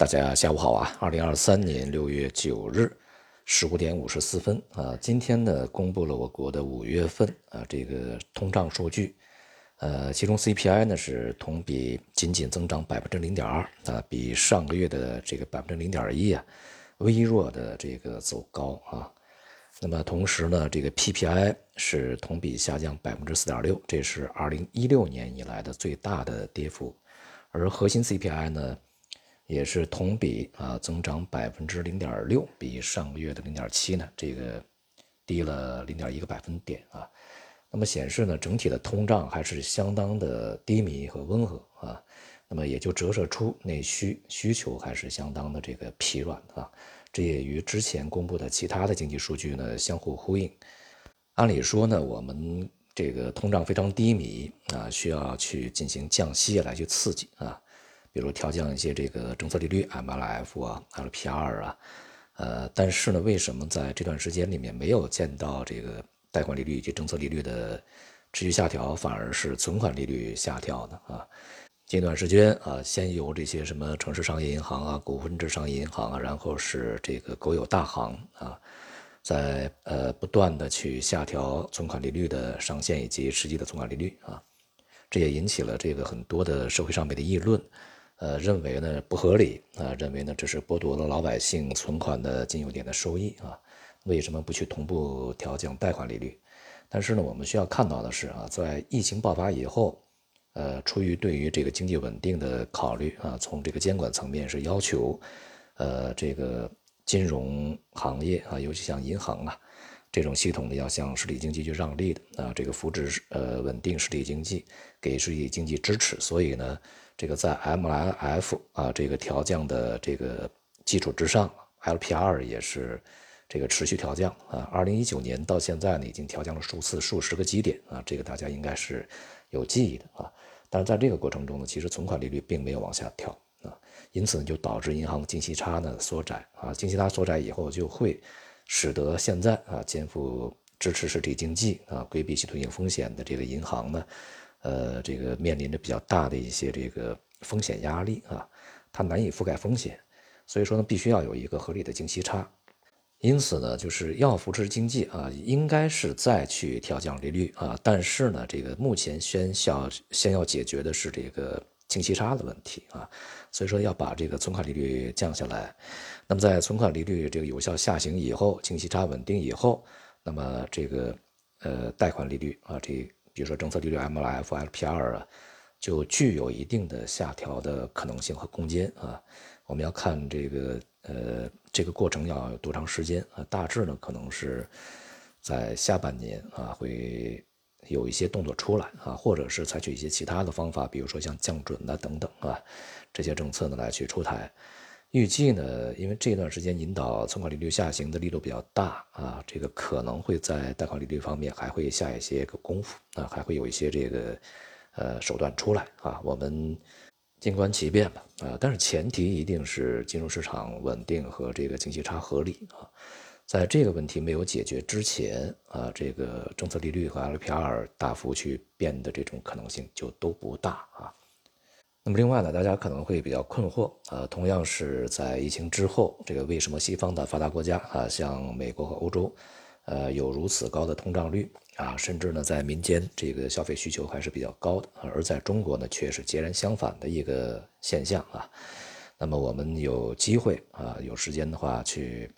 大家下午好啊！二零二三年六月九日十五点五十四分啊，今天呢公布了我国的五月份啊这个通胀数据，呃，其中 CPI 呢是同比仅仅增长百分之零点二啊，比上个月的这个百分之零点一啊微弱的这个走高啊。那么同时呢，这个 PPI 是同比下降百分之四点六，这是二零一六年以来的最大的跌幅，而核心 CPI 呢？也是同比啊增长百分之零点六，比上个月的零点七呢，这个低了零点一个百分点啊。那么显示呢，整体的通胀还是相当的低迷和温和啊。那么也就折射出内需需求还是相当的这个疲软啊。这也与之前公布的其他的经济数据呢相互呼应。按理说呢，我们这个通胀非常低迷啊，需要去进行降息来去刺激啊。比如调降一些这个政策利率，MLF 啊，LPR 啊，呃，但是呢，为什么在这段时间里面没有见到这个贷款利率以及政策利率的持续下调，反而是存款利率下调呢？啊，近段时间啊，先由这些什么城市商业银行啊、股份制商业银行啊，然后是这个国有大行啊，在呃不断的去下调存款利率的上限以及实际的存款利率啊，这也引起了这个很多的社会上面的议论。呃，认为呢不合理啊，认为呢这是剥夺了老百姓存款的金有点的收益啊，为什么不去同步调降贷款利率？但是呢，我们需要看到的是啊，在疫情爆发以后，呃，出于对于这个经济稳定的考虑啊，从这个监管层面是要求，呃，这个金融行业啊，尤其像银行啊这种系统呢，要向实体经济去让利的啊，这个扶持呃稳定实体经济，给实体经济支持，所以呢。这个在 MLF 啊这个调降的这个基础之上，LPR 也是这个持续调降啊。二零一九年到现在呢，已经调降了数次、数十个基点啊，这个大家应该是有记忆的啊。但是在这个过程中呢，其实存款利率并没有往下调啊，因此呢，就导致银行净息差呢缩窄啊。净息差缩窄以后，就会使得现在啊肩负支持实体经济啊、规避系统性风险的这个银行呢。呃，这个面临着比较大的一些这个风险压力啊，它难以覆盖风险，所以说呢，必须要有一个合理的净息差。因此呢，就是要扶持经济啊，应该是再去调降利率啊。但是呢，这个目前先要先要解决的是这个净息差的问题啊，所以说要把这个存款利率降下来。那么在存款利率这个有效下行以后，净息差稳定以后，那么这个呃贷款利率啊这。比如说政策利率 MLF、LPR 啊，就具有一定的下调的可能性和空间啊。我们要看这个呃这个过程要有多长时间啊？大致呢可能是在下半年啊会有一些动作出来啊，或者是采取一些其他的方法，比如说像降准啊等等啊这些政策呢来去出台。预计呢，因为这段时间引导存款利率下行的力度比较大啊，这个可能会在贷款利率方面还会下一些个功夫啊，还会有一些这个呃手段出来啊，我们静观其变吧啊，但是前提一定是金融市场稳定和这个经济差合理啊，在这个问题没有解决之前啊，这个政策利率和 LPR 大幅去变的这种可能性就都不大啊。那么另外呢，大家可能会比较困惑，呃，同样是在疫情之后，这个为什么西方的发达国家啊，像美国和欧洲，呃，有如此高的通胀率啊，甚至呢，在民间这个消费需求还是比较高的，而在中国呢，却是截然相反的一个现象啊。那么我们有机会啊，有时间的话去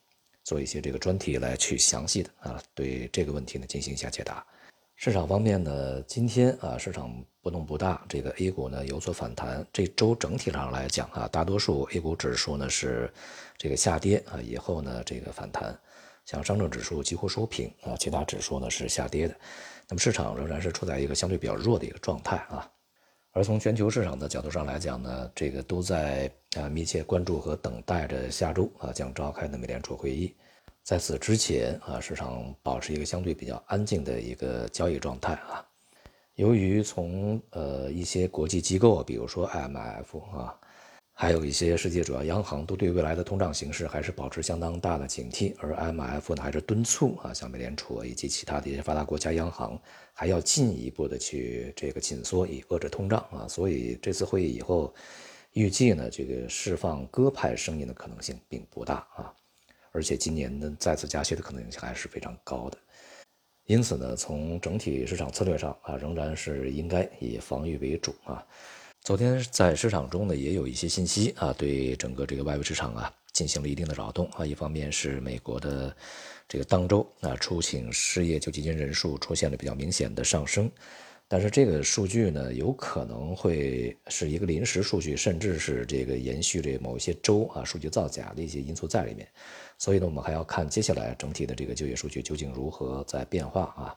做一些这个专题来去详细的啊，对这个问题呢进行一下解答。市场方面呢，今天啊市场波动不大，这个 A 股呢有所反弹。这周整体上来讲啊，大多数 A 股指数呢是这个下跌啊，以后呢这个反弹，像上证指数几乎收平啊，其他指数呢是下跌的。那么市场仍然是处在一个相对比较弱的一个状态啊。而从全球市场的角度上来讲呢，这个都在啊密切关注和等待着下周啊将召开的美联储会议。在此之前啊，市场保持一个相对比较安静的一个交易状态啊。由于从呃一些国际机构，比如说 IMF 啊，还有一些世界主要央行，都对未来的通胀形势还是保持相当大的警惕，而 IMF 呢还是敦促啊，像美联储以及其他的一些发达国家央行，还要进一步的去这个紧缩以遏制通胀啊。所以这次会议以后。预计呢这个释放鸽派声音的可能性并不大啊，而且今年呢再次加息的可能性还是非常高的。因此呢，从整体市场策略上啊，仍然是应该以防御为主啊。昨天在市场中呢，也有一些信息啊，对整个这个外围市场啊进行了一定的扰动啊。一方面是美国的这个当周啊，出请失业救济金人数出现了比较明显的上升。但是这个数据呢，有可能会是一个临时数据，甚至是这个延续这某一些州啊数据造假的一些因素在里面。所以呢，我们还要看接下来整体的这个就业数据究竟如何在变化啊。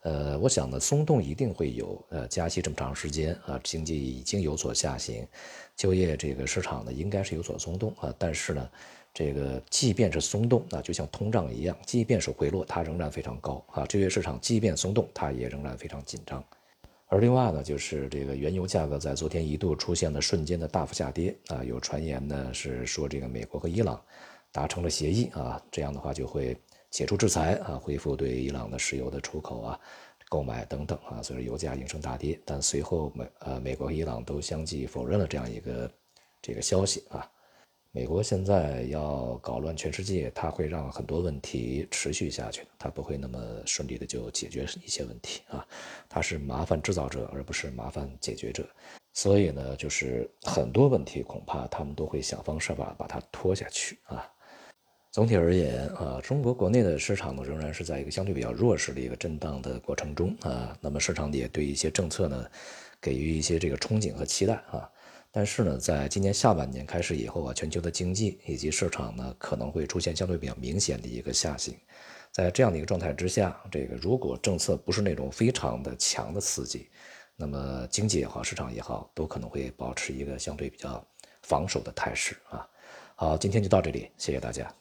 呃，我想呢，松动一定会有。呃，加息这么长时间啊，经济已经有所下行，就业这个市场呢应该是有所松动啊。但是呢。这个即便是松动啊，就像通胀一样，即便是回落，它仍然非常高啊。就业市场即便松动，它也仍然非常紧张。而另外呢，就是这个原油价格在昨天一度出现了瞬间的大幅下跌啊。有传言呢是说这个美国和伊朗达成了协议啊，这样的话就会解除制裁啊，恢复对伊朗的石油的出口啊、购买等等啊，所以油价应声大跌。但随后美呃美国和伊朗都相继否认了这样一个这个消息啊。美国现在要搞乱全世界，它会让很多问题持续下去，它不会那么顺利的就解决一些问题啊，它是麻烦制造者而不是麻烦解决者，所以呢，就是很多问题恐怕他们都会想方设法把它拖下去啊。总体而言啊，中国国内的市场呢仍然是在一个相对比较弱势的一个震荡的过程中啊，那么市场也对一些政策呢给予一些这个憧憬和期待啊。但是呢，在今年下半年开始以后啊，全球的经济以及市场呢，可能会出现相对比较明显的一个下行。在这样的一个状态之下，这个如果政策不是那种非常的强的刺激，那么经济也好，市场也好，都可能会保持一个相对比较防守的态势啊。好，今天就到这里，谢谢大家。